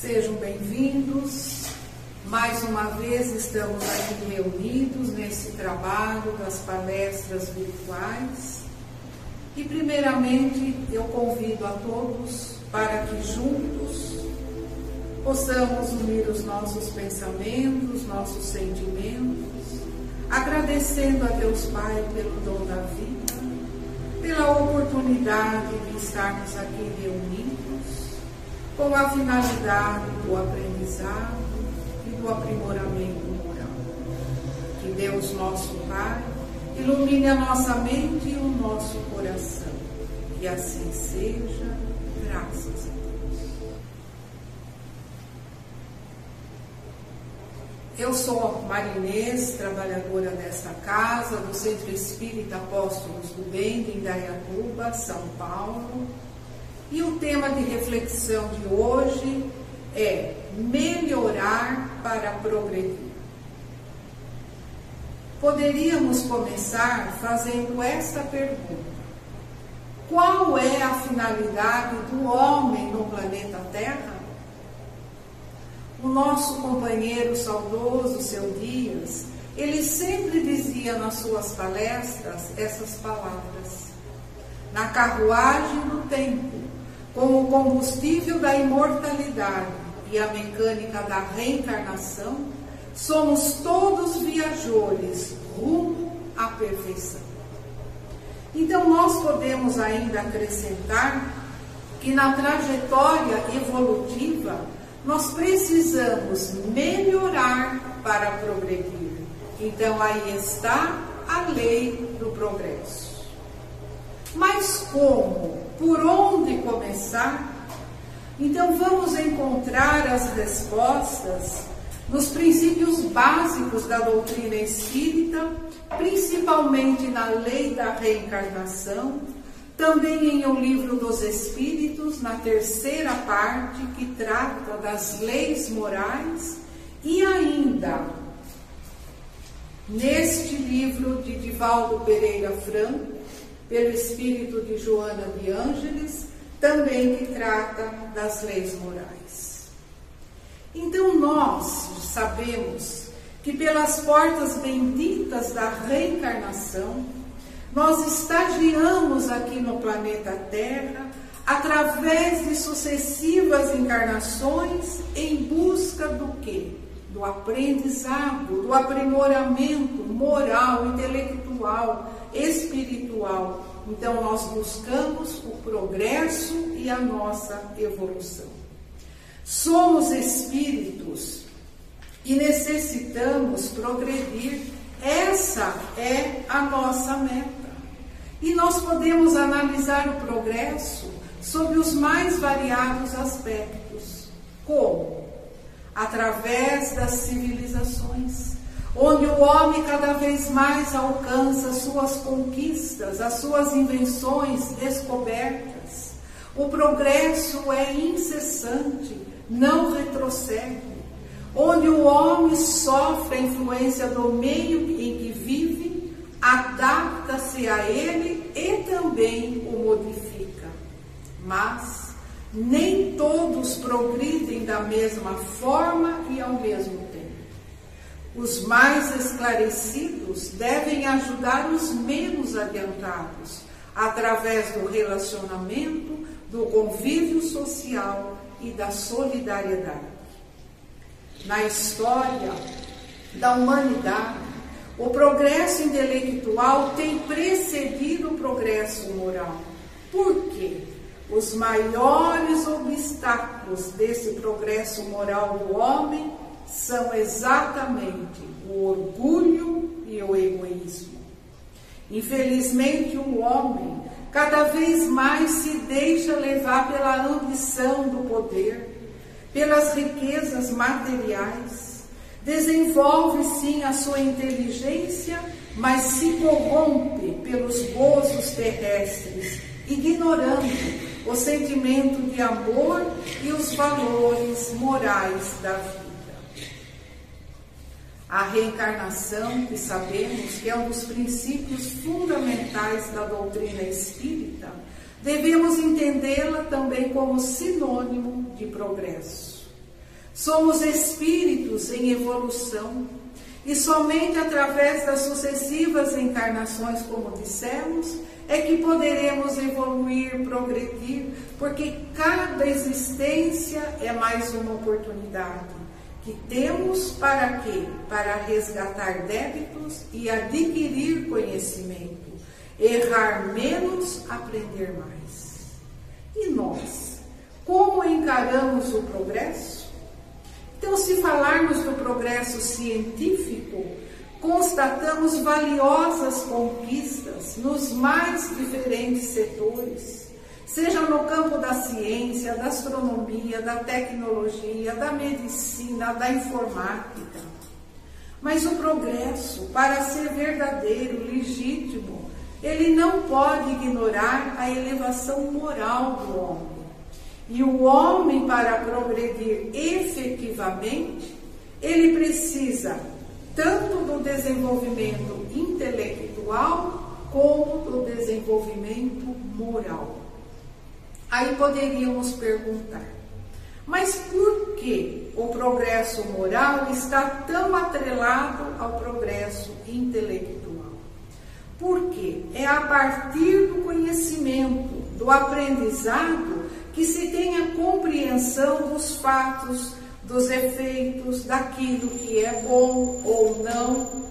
Sejam bem-vindos. Mais uma vez estamos aqui reunidos nesse trabalho das palestras virtuais. E primeiramente eu convido a todos para que juntos possamos unir os nossos pensamentos, nossos sentimentos, agradecendo a Deus Pai pelo dom da vida, pela oportunidade de estarmos aqui reunidos com a finalidade do aprendizado e do aprimoramento moral. Que Deus, nosso Pai, ilumine a nossa mente e o nosso coração. Que assim seja, graças a Deus. Eu sou Marinês, trabalhadora desta casa, do Centro Espírita Apóstolos do Bem, de Indaiatuba, São Paulo e o tema de reflexão de hoje é melhorar para progredir. Poderíamos começar fazendo esta pergunta: Qual é a finalidade do homem no planeta Terra? O nosso companheiro saudoso, seu Dias, ele sempre dizia nas suas palestras essas palavras: Na carruagem do tempo, como combustível da imortalidade e a mecânica da reencarnação, somos todos viajores rumo à perfeição. Então, nós podemos ainda acrescentar que na trajetória evolutiva nós precisamos melhorar para progredir. Então, aí está a lei do progresso. Mas como? Por onde começar? Então vamos encontrar as respostas nos princípios básicos da doutrina espírita, principalmente na lei da reencarnação, também em O Livro dos Espíritos, na terceira parte, que trata das leis morais, e ainda neste livro de Divaldo Pereira Franco, pelo espírito de Joana de Ângeles, também que trata das leis morais. Então nós sabemos que pelas portas benditas da reencarnação, nós estagiamos aqui no planeta Terra através de sucessivas encarnações em busca do quê? Do aprendizado, do aprimoramento moral, intelectual, espiritual. Então, nós buscamos o progresso e a nossa evolução. Somos espíritos e necessitamos progredir. Essa é a nossa meta. E nós podemos analisar o progresso sob os mais variados aspectos. Como? Através das civilizações onde o homem cada vez mais alcança suas conquistas, as suas invenções descobertas. O progresso é incessante, não retrocede. Onde o homem sofre a influência do meio em que vive, adapta-se a ele e também o modifica. Mas nem todos progridem da mesma forma e ao mesmo. Os mais esclarecidos devem ajudar os menos adiantados, através do relacionamento, do convívio social e da solidariedade. Na história da humanidade, o progresso intelectual tem precedido o progresso moral. Por quê? Os maiores obstáculos desse progresso moral do homem são exatamente o orgulho e o egoísmo. Infelizmente, o homem cada vez mais se deixa levar pela ambição do poder, pelas riquezas materiais, desenvolve sim a sua inteligência, mas se corrompe pelos gozos terrestres, ignorando o sentimento de amor e os valores morais da vida. A reencarnação, que sabemos que é um dos princípios fundamentais da doutrina espírita, devemos entendê-la também como sinônimo de progresso. Somos espíritos em evolução e somente através das sucessivas encarnações, como dissemos, é que poderemos evoluir, progredir, porque cada existência é mais uma oportunidade que temos para quê? Para resgatar débitos e adquirir conhecimento. Errar menos, aprender mais. E nós? Como encaramos o progresso? Então, se falarmos do progresso científico, constatamos valiosas conquistas nos mais diferentes setores, seja no campo da ciência, da astronomia, da tecnologia, da medicina, da informática. Mas o progresso, para ser verdadeiro, legítimo, ele não pode ignorar a elevação moral do homem. E o homem, para progredir efetivamente, ele precisa tanto do desenvolvimento intelectual como do desenvolvimento moral. Aí poderíamos perguntar, mas por que o progresso moral está tão atrelado ao progresso intelectual? Porque é a partir do conhecimento, do aprendizado, que se tem a compreensão dos fatos, dos efeitos, daquilo que é bom ou não.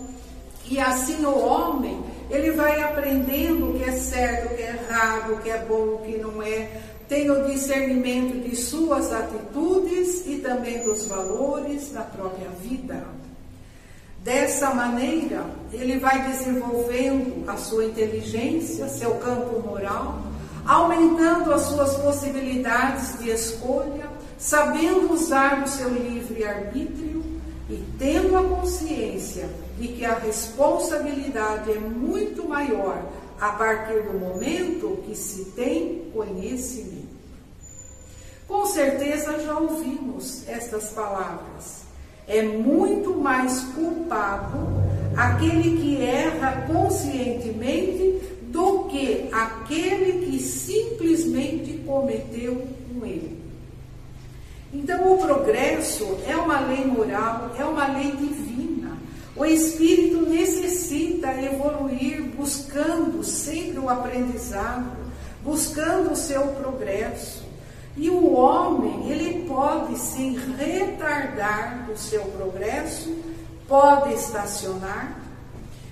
E assim o homem, ele vai aprendendo o que é certo, o que é errado, o que é bom, o que não é. O discernimento de suas atitudes e também dos valores da própria vida. Dessa maneira, ele vai desenvolvendo a sua inteligência, seu campo moral, aumentando as suas possibilidades de escolha, sabendo usar o seu livre-arbítrio e tendo a consciência de que a responsabilidade é muito maior a partir do momento que se tem conhecimento. Com certeza já ouvimos estas palavras. É muito mais culpado aquele que erra conscientemente do que aquele que simplesmente cometeu um erro. Então, o progresso é uma lei moral, é uma lei divina. O espírito necessita evoluir buscando sempre o aprendizado, buscando o seu progresso. E o homem, ele pode sim retardar o seu progresso, pode estacionar,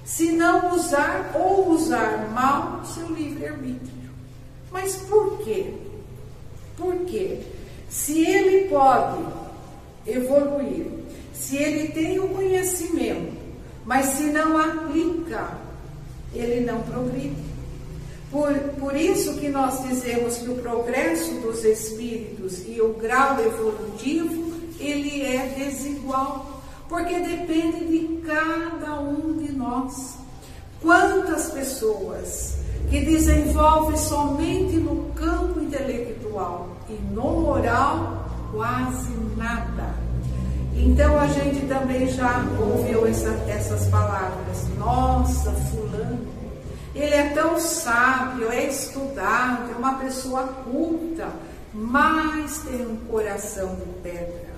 se não usar ou usar mal seu livre-arbítrio. Mas por quê? Por quê? Se ele pode evoluir, se ele tem o conhecimento, mas se não aplica, ele não progride. Por, por isso que nós dizemos que o progresso dos espíritos e o grau evolutivo, ele é desigual, porque depende de cada um de nós. Quantas pessoas que desenvolvem somente no campo intelectual e no moral quase nada. Então a gente também já ouviu essa, essas palavras. Nossa, fulano, ele é tão sábio, é estudado, é uma pessoa culta, mas tem um coração de pedra.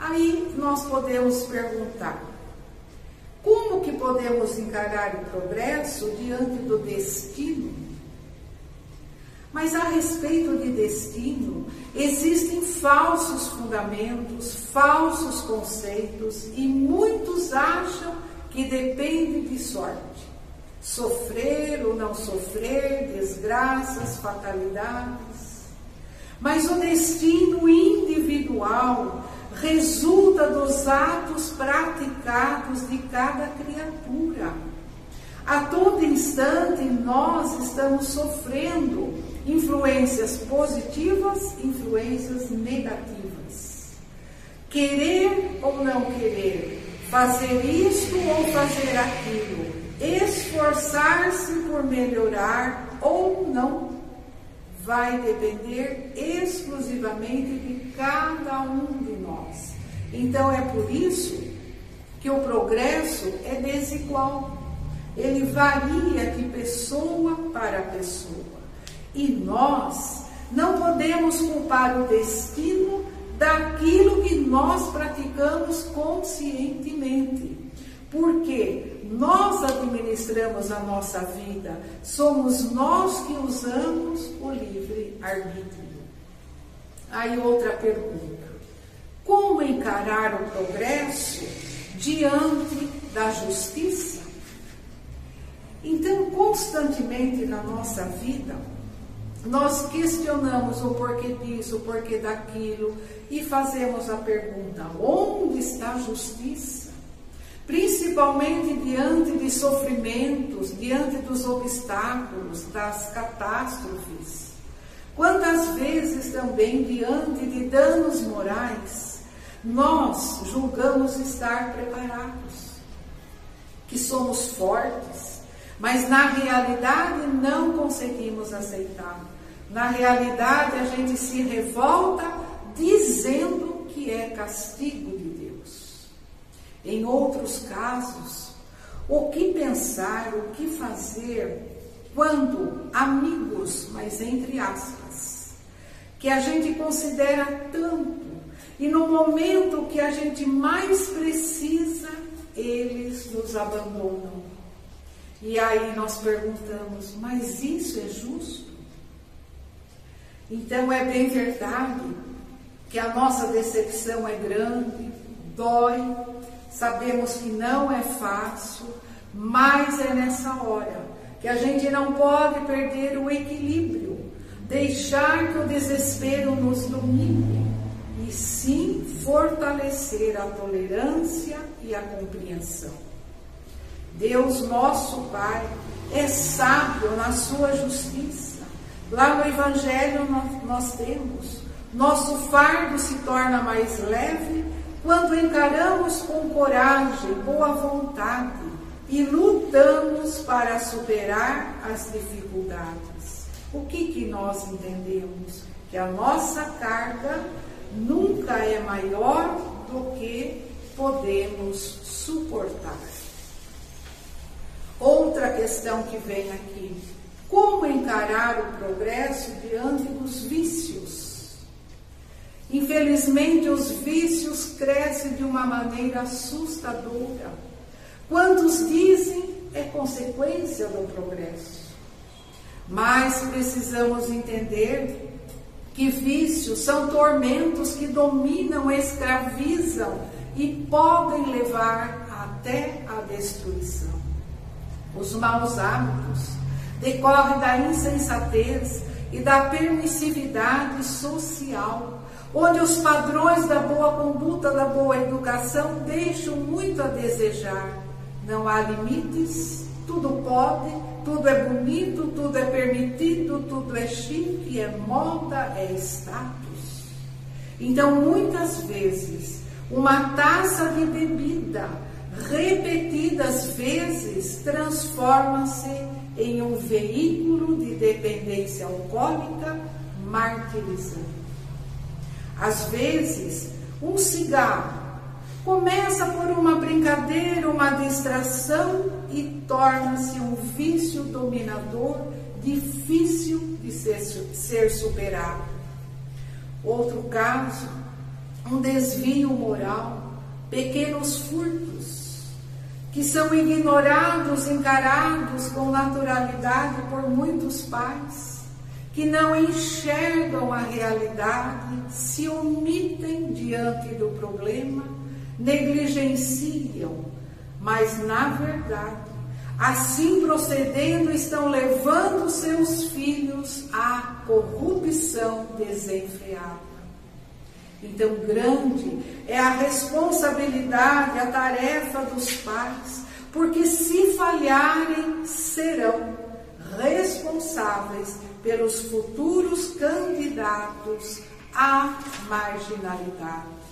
Aí nós podemos perguntar: como que podemos encarar o progresso diante do destino? Mas a respeito de destino, existem falsos fundamentos, falsos conceitos e muitos acham que depende de sorte. Sofrer ou não sofrer, desgraças, fatalidades. Mas o destino individual resulta dos atos praticados de cada criatura. A todo instante nós estamos sofrendo influências positivas, influências negativas. Querer ou não querer, fazer isto ou fazer aquilo, esforçar-se por melhorar ou não, vai depender exclusivamente de cada um de nós. Então é por isso que o progresso é desigual. Ele varia de pessoa para pessoa. E nós não podemos culpar o destino daquilo que nós praticamos conscientemente. Porque nós administramos a nossa vida, somos nós que usamos o livre arbítrio. Aí outra pergunta: como encarar o progresso diante da justiça? Então, constantemente na nossa vida, nós questionamos o porquê disso, o porquê daquilo e fazemos a pergunta: onde está a justiça? Principalmente diante de sofrimentos, diante dos obstáculos, das catástrofes. Quantas vezes também diante de danos morais, nós julgamos estar preparados, que somos fortes, mas na realidade não conseguimos aceitar. Na realidade, a gente se revolta dizendo que é castigo de Deus. Em outros casos, o que pensar, o que fazer quando amigos, mas entre aspas, que a gente considera tanto, e no momento que a gente mais precisa, eles nos abandonam e aí nós perguntamos, mas isso é justo? Então é bem verdade que a nossa decepção é grande, dói, sabemos que não é fácil, mas é nessa hora que a gente não pode perder o equilíbrio, deixar que o desespero nos domine e sim fortalecer a tolerância e a compreensão. Deus, nosso Pai, é sábio na sua justiça. Lá no Evangelho nós, temos, nosso fardo se torna mais leve quando encaramos com coragem, boa vontade e lutamos para superar as dificuldades. O que, que nós entendemos? Que a nossa carga nunca é maior do que podemos suportar. Outra questão que vem aqui: como encarar o progresso diante dos vícios? Infelizmente, os vícios crescem de uma maneira assustadora. Quantos dizem é consequência do progresso? Mas precisamos entender que vícios são tormentos que dominam, escravizam e podem levar até a destruição. Os maus hábitos decorrem da insensatez e da permissividade social, onde os padrões da boa conduta, da boa educação deixam muito a desejar. Não há limites, tudo pode, tudo é bonito, tudo é permitido, tudo é chique, é moda, é status. Então, muitas vezes, uma taça de bebida repetidas vezes transforma-se em um veículo de dependência alcoólica martirizante. Às vezes, um cigarro começa por uma brincadeira, uma distração e torna-se um vício dominador difícil de ser, ser superado. Outro caso, um desvio moral, pequenos furtos, que são ignorados, encarados com naturalidade por muitos pais, que não enxergam a realidade, se omitem diante do problema, negligenciam, mas na verdade, assim procedendo, estão levando seus filhos à corrupção desenfreada. Então, grande é a responsabilidade, a tarefa dos pais, porque se falharem, serão responsáveis pelos futuros candidatos à marginalidade.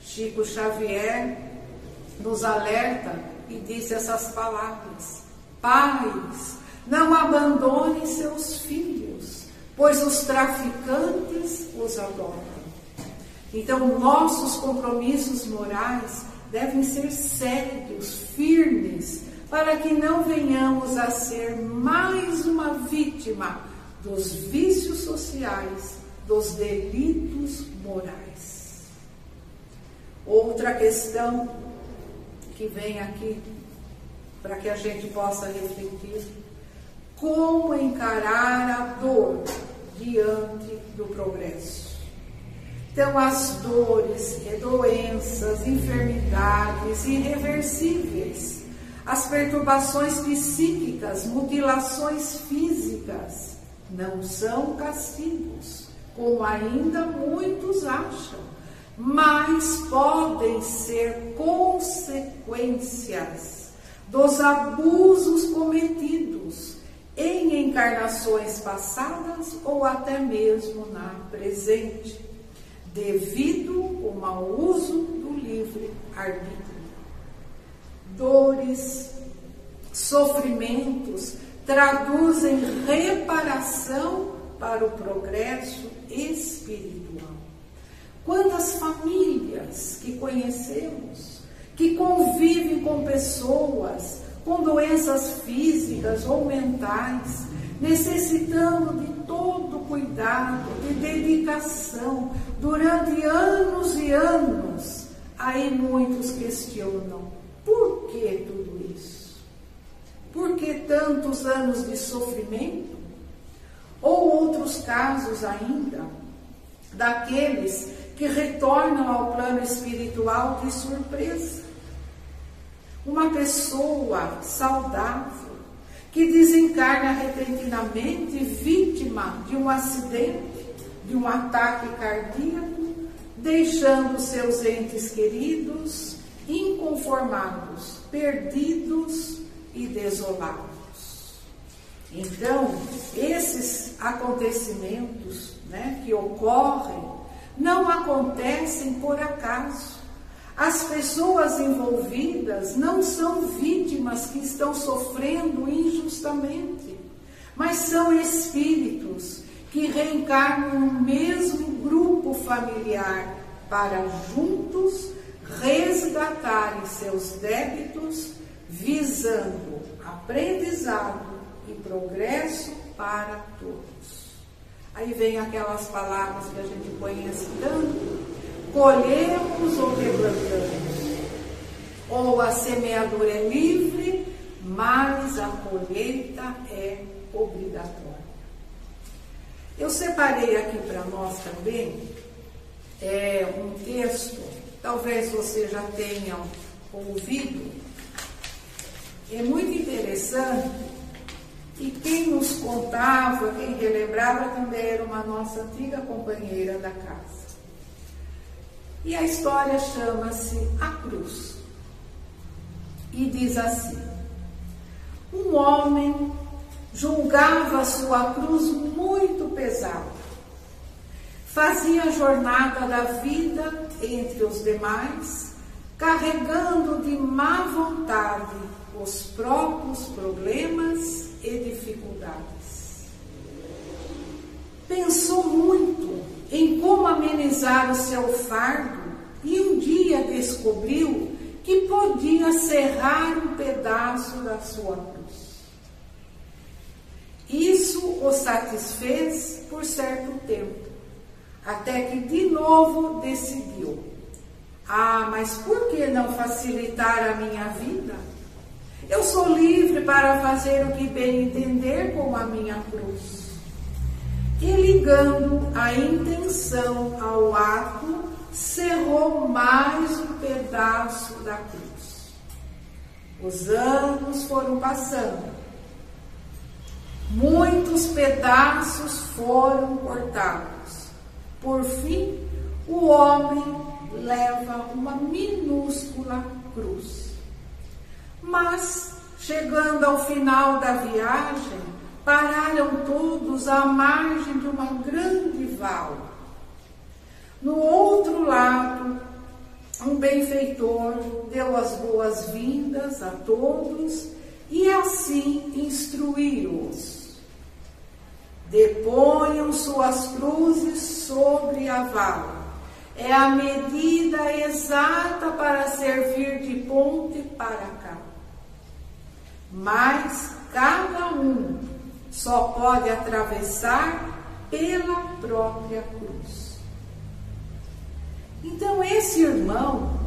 Chico Xavier nos alerta e disse essas palavras: Pais, não abandonem seus filhos, pois os traficantes os adoram. Então, nossos compromissos morais devem ser sérios, firmes, para que não venhamos a ser mais uma vítima dos vícios sociais dos delitos morais. Outra questão que vem aqui para que a gente possa refletir: como encarar a dor diante do progresso? Então, as dores, doenças, enfermidades irreversíveis, as perturbações psíquicas, mutilações físicas, não são castigos, como ainda muitos acham, mas podem ser consequências dos abusos cometidos em encarnações passadas ou até mesmo na presente devido ao mau uso do livre arbítrio. Dores, sofrimentos traduzem reparação para o progresso espiritual. Quantas famílias que conhecemos que convivem com pessoas com doenças físicas ou mentais, necessitando de cuidado, de dedicação, durante anos e anos. Aí muitos questionam: por que tudo isso? Por que tantos anos de sofrimento? Ou outros casos ainda, daqueles que retornam ao plano espiritual de surpresa. Uma pessoa saudável que desencarna repentinamente vítima de um acidente, de um ataque cardíaco, deixando seus entes queridos inconformados, perdidos e desolados. Então, esses acontecimentos né, que ocorrem não acontecem por acaso. As pessoas envolvidas não são vítimas que estão sofrendo injustamente, mas são espíritos que reencarnam no mesmo grupo familiar para juntos resgatarem seus débitos, visando aprendizado e progresso para todos. Aí vem aquelas palavras que a gente conhece tanto colhemos ou replantamos. Ou a semeadura é livre, mas a colheita é obrigatória. Eu separei aqui para nós também é, um texto, talvez você já tenha ouvido, é muito interessante e quem nos contava, quem relembrava também era uma nossa antiga companheira da casa. E a história chama-se A Cruz. E diz assim: Um homem julgava sua cruz muito pesada. Fazia a jornada da vida entre os demais, carregando de má vontade os próprios problemas e dificuldades. Pensou muito em como amenizar o seu fardo e um dia descobriu que podia serrar um pedaço da sua cruz. Isso o satisfez por certo tempo, até que de novo decidiu: Ah, mas por que não facilitar a minha vida? Eu sou livre para fazer o que bem entender com a minha cruz e ligando a intenção ao ato, cerrou mais um pedaço da cruz. Os anos foram passando. Muitos pedaços foram cortados. Por fim, o homem leva uma minúscula cruz. Mas, chegando ao final da viagem, pararam todos à margem de uma grande val. No outro lado, um benfeitor deu as boas-vindas a todos e assim instruiu-os. Deponham suas cruzes sobre a vala. É a medida exata para servir de ponte para cá. Mas cada um só pode atravessar pela própria cruz. Então, esse irmão,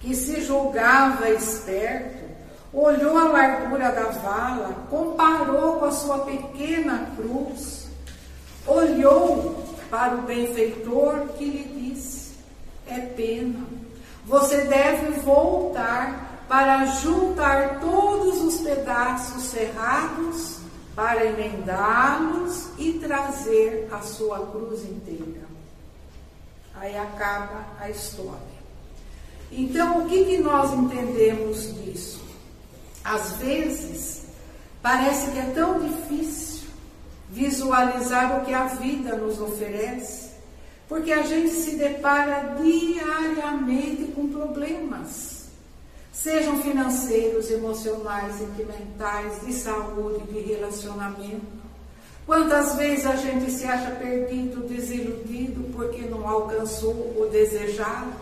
que se julgava esperto, olhou a largura da vala, comparou com a sua pequena cruz, olhou para o benfeitor que lhe disse: É pena, você deve voltar para juntar todos os pedaços cerrados para emendá-los e trazer a sua cruz inteira. Aí acaba a história. Então, o que, que nós entendemos disso? Às vezes, parece que é tão difícil visualizar o que a vida nos oferece, porque a gente se depara diariamente com problemas sejam financeiros, emocionais, sentimentais, de saúde, de relacionamento. Quantas vezes a gente se acha perdido, desiludido porque não alcançou o desejado?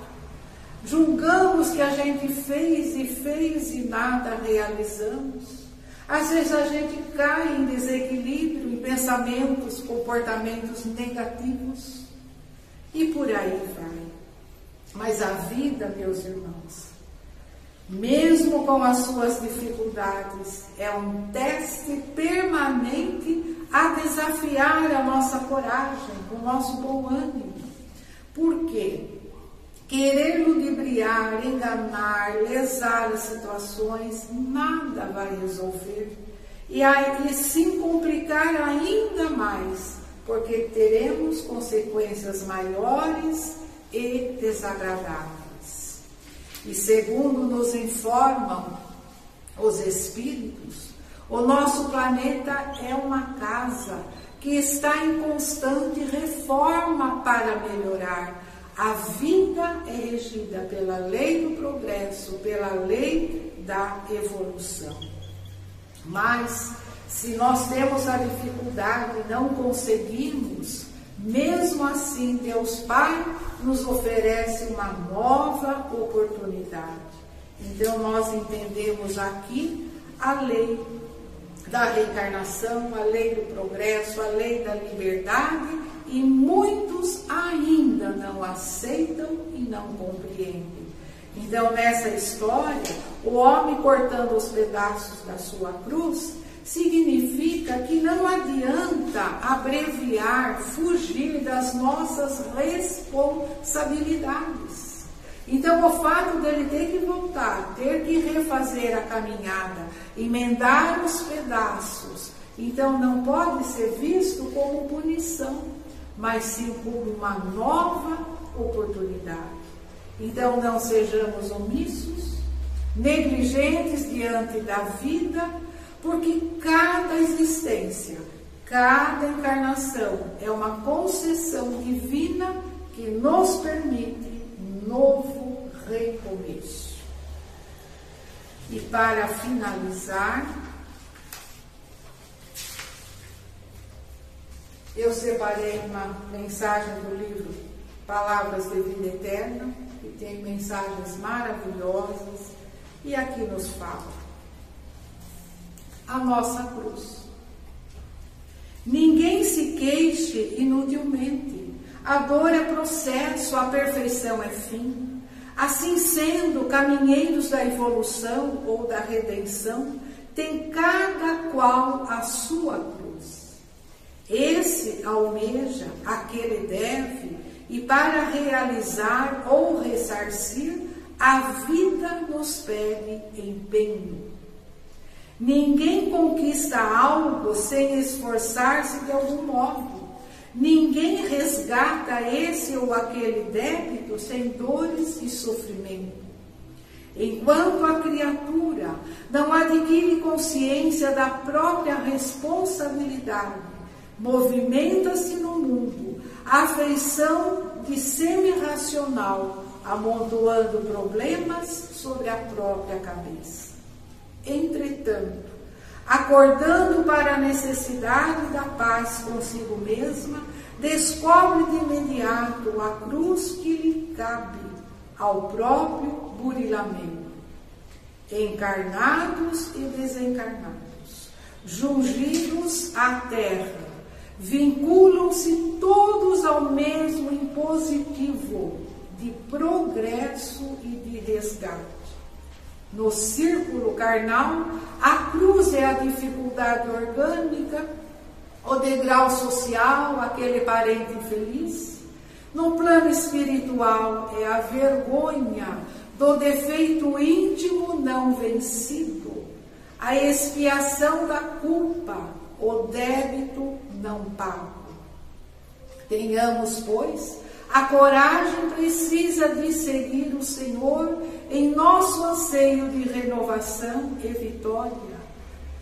Julgamos que a gente fez e fez e nada realizamos. Às vezes a gente cai em desequilíbrio, em pensamentos, comportamentos negativos. E por aí vai. Mas a vida, meus irmãos, mesmo com as suas dificuldades, é um teste permanente a desafiar a nossa coragem, o nosso bom ânimo. Por quê? Querer ludibriar, enganar, lesar as situações, nada vai resolver. E aí sim complicar ainda mais, porque teremos consequências maiores e desagradáveis. E segundo nos informam os espíritos, o nosso planeta é uma casa que está em constante reforma para melhorar. A vida é regida pela lei do progresso, pela lei da evolução. Mas, se nós temos a dificuldade e não conseguimos, mesmo assim, Deus Pai nos oferece uma nova oportunidade. Então, nós entendemos aqui a lei da reencarnação, a lei do progresso, a lei da liberdade, e muitos ainda não aceitam e não compreendem. Então, nessa história, o homem cortando os pedaços da sua cruz significa que não adianta abreviar, fugir das nossas responsabilidades. Então, o fato dele ter que voltar, ter que refazer a caminhada, emendar os pedaços, então não pode ser visto como punição, mas sim como uma nova oportunidade. Então, não sejamos omissos, negligentes diante da vida porque cada existência, cada encarnação é uma concessão divina que nos permite novo recomeço. E para finalizar, eu separei uma mensagem do livro Palavras de Vida Eterna, que tem mensagens maravilhosas, e aqui nos fala a nossa cruz. Ninguém se queixe inutilmente. A dor é processo, a perfeição é fim. Assim sendo, caminheiros da evolução ou da redenção, tem cada qual a sua cruz. Esse almeja, aquele deve, e para realizar ou ressarcir, a vida nos pede empenho. Ninguém conquista algo sem esforçar-se de algum modo. Ninguém resgata esse ou aquele débito sem dores e sofrimento. Enquanto a criatura não adquire consciência da própria responsabilidade, movimenta-se no mundo a feição de semi-racional, amontoando problemas sobre a própria cabeça. Entretanto, acordando para a necessidade da paz consigo mesma, descobre de imediato a cruz que lhe cabe ao próprio burilamento. Encarnados e desencarnados, jungidos à terra, vinculam-se todos ao mesmo impositivo de progresso e de resgate. No círculo carnal, a cruz é a dificuldade orgânica, o degrau social, aquele parente infeliz. No plano espiritual, é a vergonha do defeito íntimo não vencido, a expiação da culpa, o débito não pago. Tenhamos, pois, a coragem precisa de seguir o Senhor em nosso anseio de renovação e vitória.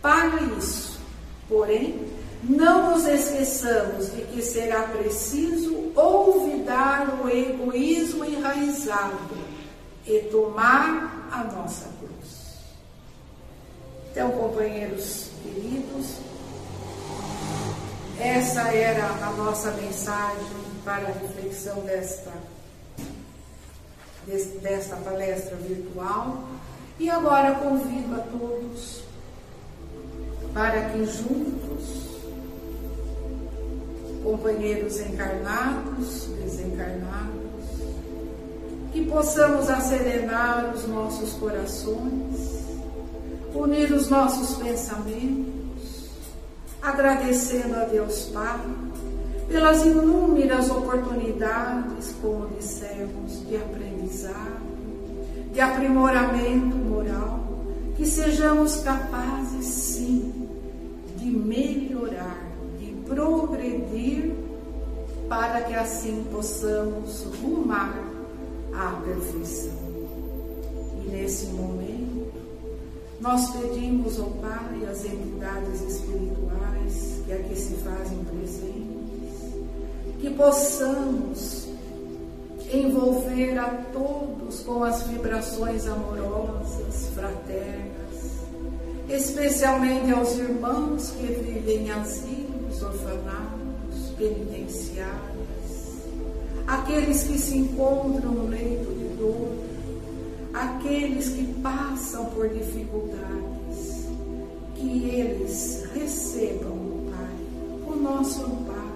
Para isso, porém, não nos esqueçamos de que será preciso olvidar o egoísmo enraizado e tomar a nossa cruz. Então, companheiros queridos, essa era a nossa mensagem para a reflexão desta, desta palestra virtual. E agora convido a todos para que juntos, companheiros encarnados, desencarnados, que possamos acerenar os nossos corações, unir os nossos pensamentos, agradecendo a Deus Pai pelas inúmeras oportunidades, como dissemos, de aprendizado, de aprimoramento moral, que sejamos capazes sim de melhorar, de progredir, para que assim possamos rumar à perfeição. E nesse momento, nós pedimos ao Pai, às entidades espirituais que aqui se fazem presentes, que possamos envolver a todos com as vibrações amorosas, fraternas, especialmente aos irmãos que vivem em asilos, orfanatos, penitenciários, aqueles que se encontram no leito de dor, aqueles que passam por dificuldades, que eles recebam, Pai, o nosso amparo,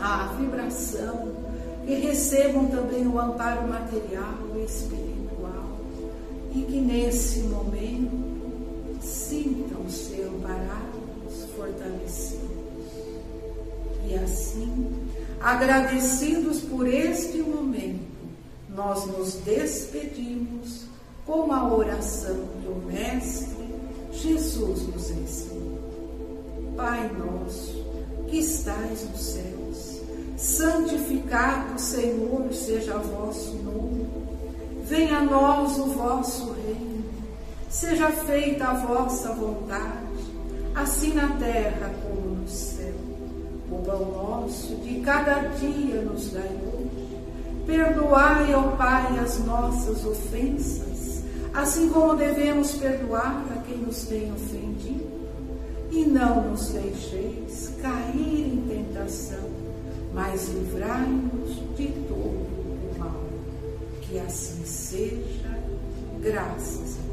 a vibração, e recebam também o amparo material e espiritual, e que nesse momento sintam-se amparados, fortalecidos. E assim, agradecidos por este momento, nós nos despedimos com a oração que o Mestre Jesus nos ensinou. Pai nosso, que estais nos céus, santificado, Senhor, seja vosso nome. Venha a nós o vosso reino. Seja feita a vossa vontade, assim na terra como no céu. O pão nosso de cada dia nos dai hoje Perdoai, ó Pai, as nossas ofensas, assim como devemos perdoar a quem nos tem ofendido. E não nos deixeis cair em tentação, mas livrai-nos de todo o mal. Que assim seja, graças